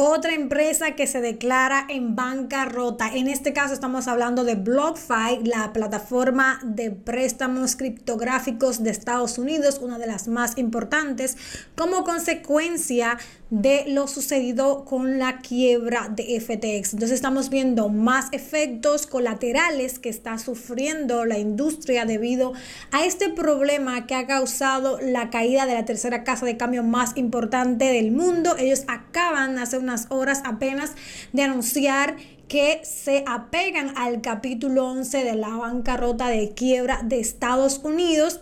Otra empresa que se declara en bancarrota. En este caso estamos hablando de BlockFi, la plataforma de préstamos criptográficos de Estados Unidos, una de las más importantes, como consecuencia de lo sucedido con la quiebra de FTX. Entonces estamos viendo más efectos colaterales que está sufriendo la industria debido a este problema que ha causado la caída de la tercera casa de cambio más importante del mundo. Ellos acaban hace unas horas apenas de anunciar que se apegan al capítulo 11 de la bancarrota de quiebra de Estados Unidos.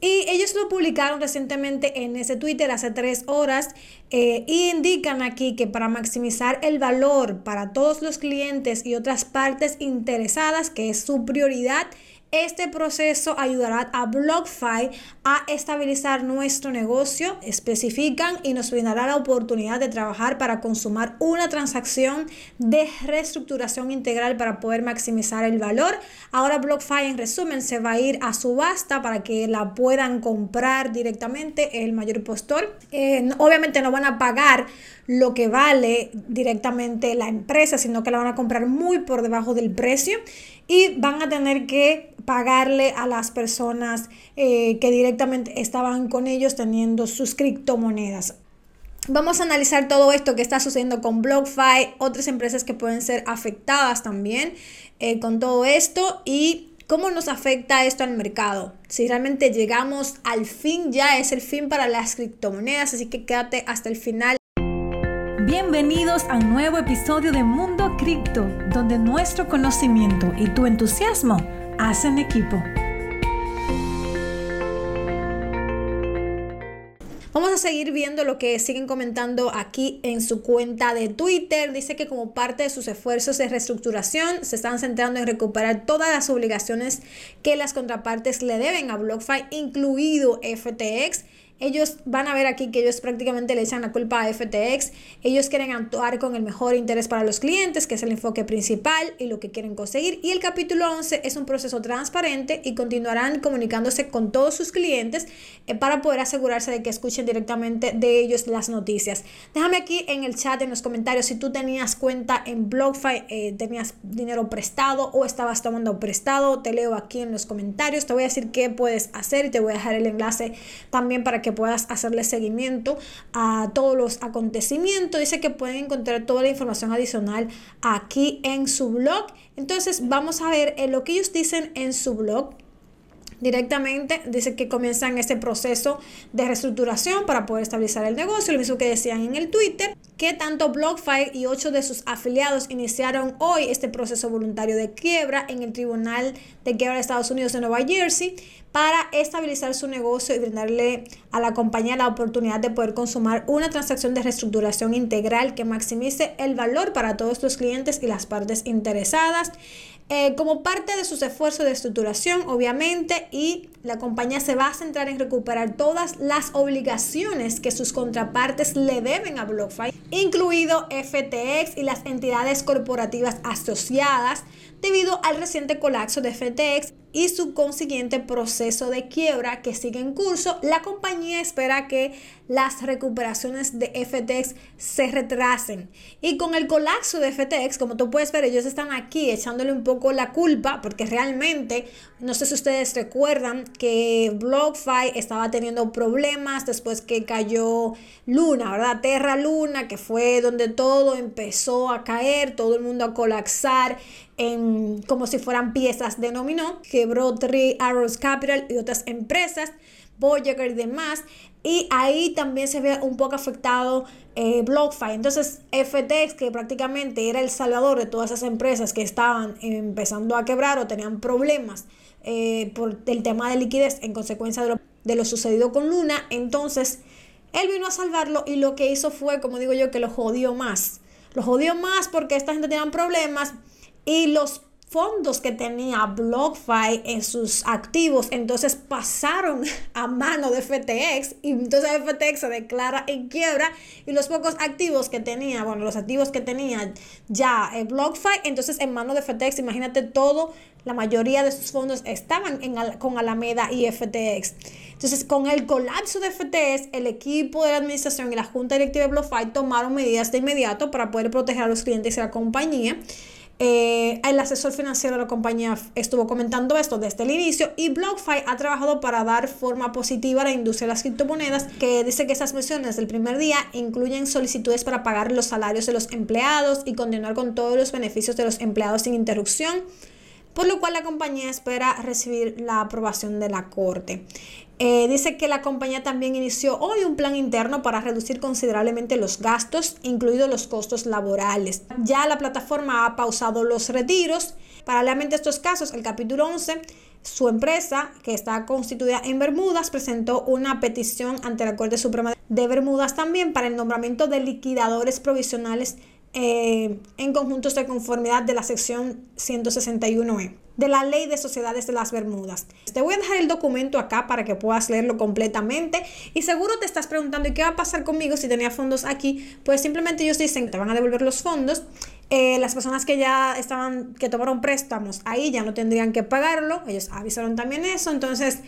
Y ellos lo publicaron recientemente en ese Twitter hace tres horas eh, y indican aquí que para maximizar el valor para todos los clientes y otras partes interesadas, que es su prioridad, este proceso ayudará a BlockFi a estabilizar nuestro negocio, especifican y nos brindará la oportunidad de trabajar para consumar una transacción de reestructuración integral para poder maximizar el valor. Ahora BlockFi en resumen se va a ir a subasta para que la puedan comprar directamente el mayor postor. Eh, obviamente no van a pagar lo que vale directamente la empresa, sino que la van a comprar muy por debajo del precio y van a tener que pagarle a las personas eh, que directamente estaban con ellos teniendo sus criptomonedas. Vamos a analizar todo esto que está sucediendo con BlockFi, otras empresas que pueden ser afectadas también eh, con todo esto y cómo nos afecta esto al mercado. Si realmente llegamos al fin, ya es el fin para las criptomonedas, así que quédate hasta el final Bienvenidos a un nuevo episodio de Mundo Cripto, donde nuestro conocimiento y tu entusiasmo hacen equipo. Vamos a seguir viendo lo que siguen comentando aquí en su cuenta de Twitter. Dice que como parte de sus esfuerzos de reestructuración se están centrando en recuperar todas las obligaciones que las contrapartes le deben a BlockFi, incluido FTX ellos van a ver aquí que ellos prácticamente le echan la culpa a FTX. Ellos quieren actuar con el mejor interés para los clientes, que es el enfoque principal y lo que quieren conseguir. Y el capítulo 11 es un proceso transparente y continuarán comunicándose con todos sus clientes eh, para poder asegurarse de que escuchen directamente de ellos las noticias. Déjame aquí en el chat, en los comentarios, si tú tenías cuenta en BlockFi, eh, tenías dinero prestado o estabas tomando prestado. Te leo aquí en los comentarios. Te voy a decir qué puedes hacer y te voy a dejar el enlace también para que puedas hacerle seguimiento a todos los acontecimientos. Dice que pueden encontrar toda la información adicional aquí en su blog. Entonces vamos a ver lo que ellos dicen en su blog directamente. Dice que comienzan este proceso de reestructuración para poder estabilizar el negocio, lo mismo que decían en el Twitter, que tanto BlockFi y ocho de sus afiliados iniciaron hoy este proceso voluntario de quiebra en el Tribunal de Quiebra de Estados Unidos de Nueva Jersey para estabilizar su negocio y brindarle a la compañía la oportunidad de poder consumar una transacción de reestructuración integral que maximice el valor para todos los clientes y las partes interesadas. Eh, como parte de sus esfuerzos de estructuración, obviamente, y la compañía se va a centrar en recuperar todas las obligaciones que sus contrapartes le deben a BlockFi, incluido FTX y las entidades corporativas asociadas, debido al reciente colapso de FTX y su consiguiente proceso de quiebra que sigue en curso, la compañía espera que las recuperaciones de FTX se retrasen. Y con el colapso de FTX, como tú puedes ver, ellos están aquí echándole un poco la culpa, porque realmente, no sé si ustedes recuerdan que BlockFi estaba teniendo problemas después que cayó Luna, ¿verdad? Terra Luna, que fue donde todo empezó a caer, todo el mundo a colapsar en, como si fueran piezas de dominó, quebró Arrows Capital y otras empresas, Voyager y demás, y ahí también se ve un poco afectado eh, BlockFi. Entonces, FTX, que prácticamente era el salvador de todas esas empresas que estaban empezando a quebrar o tenían problemas eh, por el tema de liquidez en consecuencia de lo, de lo sucedido con Luna, entonces él vino a salvarlo y lo que hizo fue, como digo yo, que lo jodió más. Lo jodió más porque esta gente tenía problemas y los fondos que tenía BlockFi en sus activos, entonces pasaron a mano de FTX y entonces FTX se declara en quiebra y los pocos activos que tenía, bueno, los activos que tenía ya eh, BlockFi, entonces en mano de FTX, imagínate todo, la mayoría de sus fondos estaban con Alameda y FTX. Entonces, con el colapso de FTX, el equipo de la administración y la junta directiva de BlockFi tomaron medidas de inmediato para poder proteger a los clientes y a la compañía. Eh, el asesor financiero de la compañía estuvo comentando esto desde el inicio y BlockFi ha trabajado para dar forma positiva a la industria de las criptomonedas, que dice que esas menciones del primer día incluyen solicitudes para pagar los salarios de los empleados y continuar con todos los beneficios de los empleados sin interrupción por lo cual la compañía espera recibir la aprobación de la Corte. Eh, dice que la compañía también inició hoy un plan interno para reducir considerablemente los gastos, incluidos los costos laborales. Ya la plataforma ha pausado los retiros. Paralelamente a estos casos, el capítulo 11 su empresa, que está constituida en Bermudas, presentó una petición ante la Corte Suprema de Bermudas también para el nombramiento de liquidadores provisionales eh, en conjuntos de conformidad de la sección 161E de la Ley de Sociedades de las Bermudas. Te voy a dejar el documento acá para que puedas leerlo completamente y seguro te estás preguntando ¿y qué va a pasar conmigo si tenía fondos aquí? Pues simplemente ellos dicen que te van a devolver los fondos. Eh, las personas que ya estaban, que tomaron préstamos ahí ya no tendrían que pagarlo. Ellos avisaron también eso. Entonces,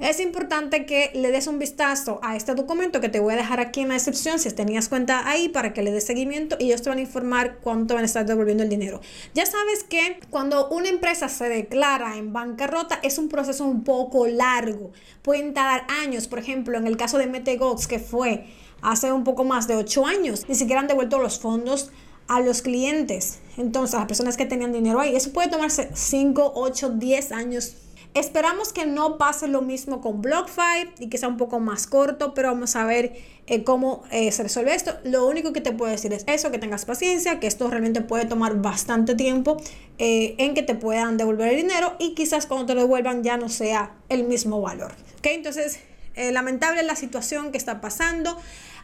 es importante que le des un vistazo a este documento que te voy a dejar aquí en la descripción si tenías cuenta ahí para que le des seguimiento y ellos te van a informar cuánto van a estar devolviendo el dinero. Ya sabes que cuando una empresa se declara en bancarrota es un proceso un poco largo. Pueden tardar años, por ejemplo, en el caso de Metegox que fue hace un poco más de 8 años, ni siquiera han devuelto los fondos a los clientes. Entonces, a las personas que tenían dinero ahí, eso puede tomarse 5, 8, 10 años Esperamos que no pase lo mismo con BlockFi y que sea un poco más corto, pero vamos a ver eh, cómo eh, se resuelve esto. Lo único que te puedo decir es eso, que tengas paciencia, que esto realmente puede tomar bastante tiempo eh, en que te puedan devolver el dinero y quizás cuando te lo devuelvan ya no sea el mismo valor. ¿Ok? Entonces, lamentable la situación que está pasando.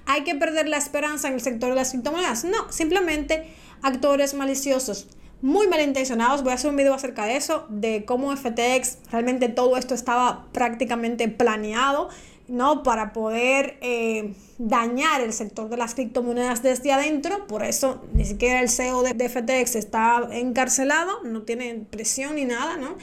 Hay que perder la esperanza en el sector de las criptomonedas. No, simplemente actores maliciosos muy malintencionados. Voy a hacer un video acerca de eso, de cómo FTX, realmente todo esto estaba prácticamente planeado, ¿no? Para poder eh, dañar el sector de las criptomonedas desde adentro. Por eso ni siquiera el CEO de, FTX está encarcelado, no tiene presión ni nada, ¿no?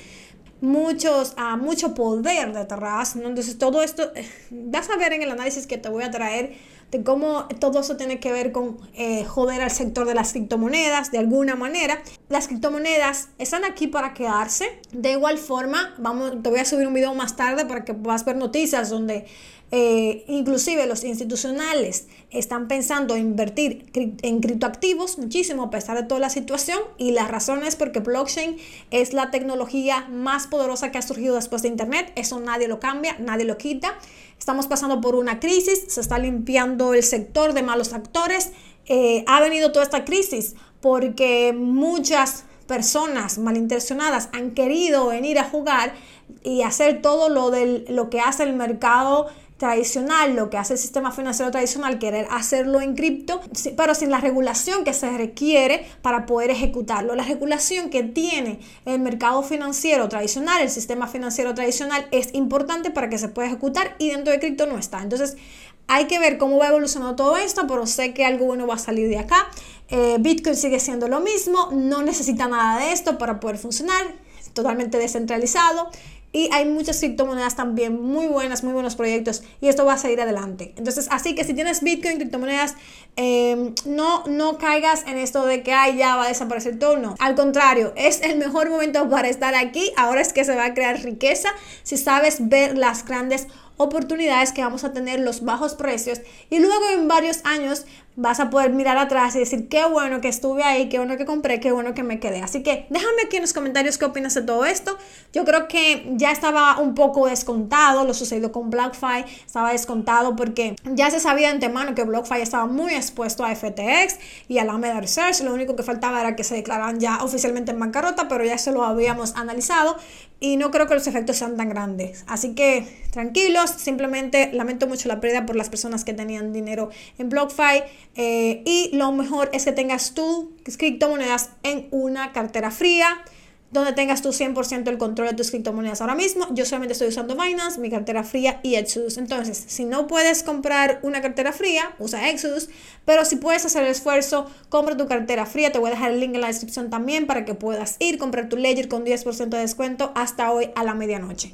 Muchos, ah, mucho poder detrás, ¿no? Entonces todo esto, eh, vas a ver en el análisis que te voy a traer de cómo todo eso tiene que ver con eh, joder al sector de las criptomonedas de alguna manera. Las criptomonedas están aquí para quedarse. De igual forma, vamos, te voy a subir un video más tarde para que puedas ver noticias donde eh, inclusive los institucionales están pensando invertir en criptoactivos muchísimo a pesar de toda la situación y la razón es porque blockchain es la tecnología más poderosa que ha surgido después de internet. Eso nadie lo cambia nadie lo quita. Estamos pasando por una crisis se está limpiando el sector de malos actores. Eh, ha venido toda esta crisis porque muchas personas malintencionadas han querido venir a jugar y hacer todo lo, del, lo que hace el mercado tradicional, lo que hace el sistema financiero tradicional, querer hacerlo en cripto, pero sin la regulación que se requiere para poder ejecutarlo. La regulación que tiene el mercado financiero tradicional, el sistema financiero tradicional, es importante para que se pueda ejecutar y dentro de cripto no está. Entonces, hay que ver cómo va evolucionando todo esto, pero sé que algo bueno va a salir de acá. Eh, Bitcoin sigue siendo lo mismo, no necesita nada de esto para poder funcionar, totalmente descentralizado. Y hay muchas criptomonedas también muy buenas, muy buenos proyectos y esto va a seguir adelante. Entonces, así que si tienes Bitcoin, criptomonedas, em, no, no caigas en esto de que Ay, ya va a desaparecer todo. No, al contrario, es el mejor momento para estar aquí. Ahora es que se va a crear riqueza si sabes ver las grandes oportunidades que vamos a tener, los bajos precios y luego en varios años vas a poder mirar atrás y decir qué bueno que estuve ahí, qué bueno que compré, qué bueno que me quedé. Así que déjame aquí en los comentarios qué opinas de todo esto. Yo creo que ya estaba un poco descontado, lo sucedió con BlockFi, estaba descontado porque ya se sabía antemano que BlockFi estaba muy expuesto a FTX y a la Alameda Research. Lo único que faltaba era que se declararan ya oficialmente en bancarrota, pero ya eso lo habíamos analizado y no creo que los efectos sean tan grandes. Así que tranquilos, simplemente lamento mucho la pérdida por las personas que tenían dinero en BlockFi. Eh, y lo mejor es que tengas tú criptomonedas en una cartera fría. Donde tengas tu 100% el control de tus criptomonedas ahora mismo. Yo solamente estoy usando Binance, mi cartera fría y Exodus. Entonces, si no puedes comprar una cartera fría, usa Exodus, pero si puedes hacer el esfuerzo, compra tu cartera fría. Te voy a dejar el link en la descripción también para que puedas ir, comprar tu Ledger con 10% de descuento hasta hoy a la medianoche.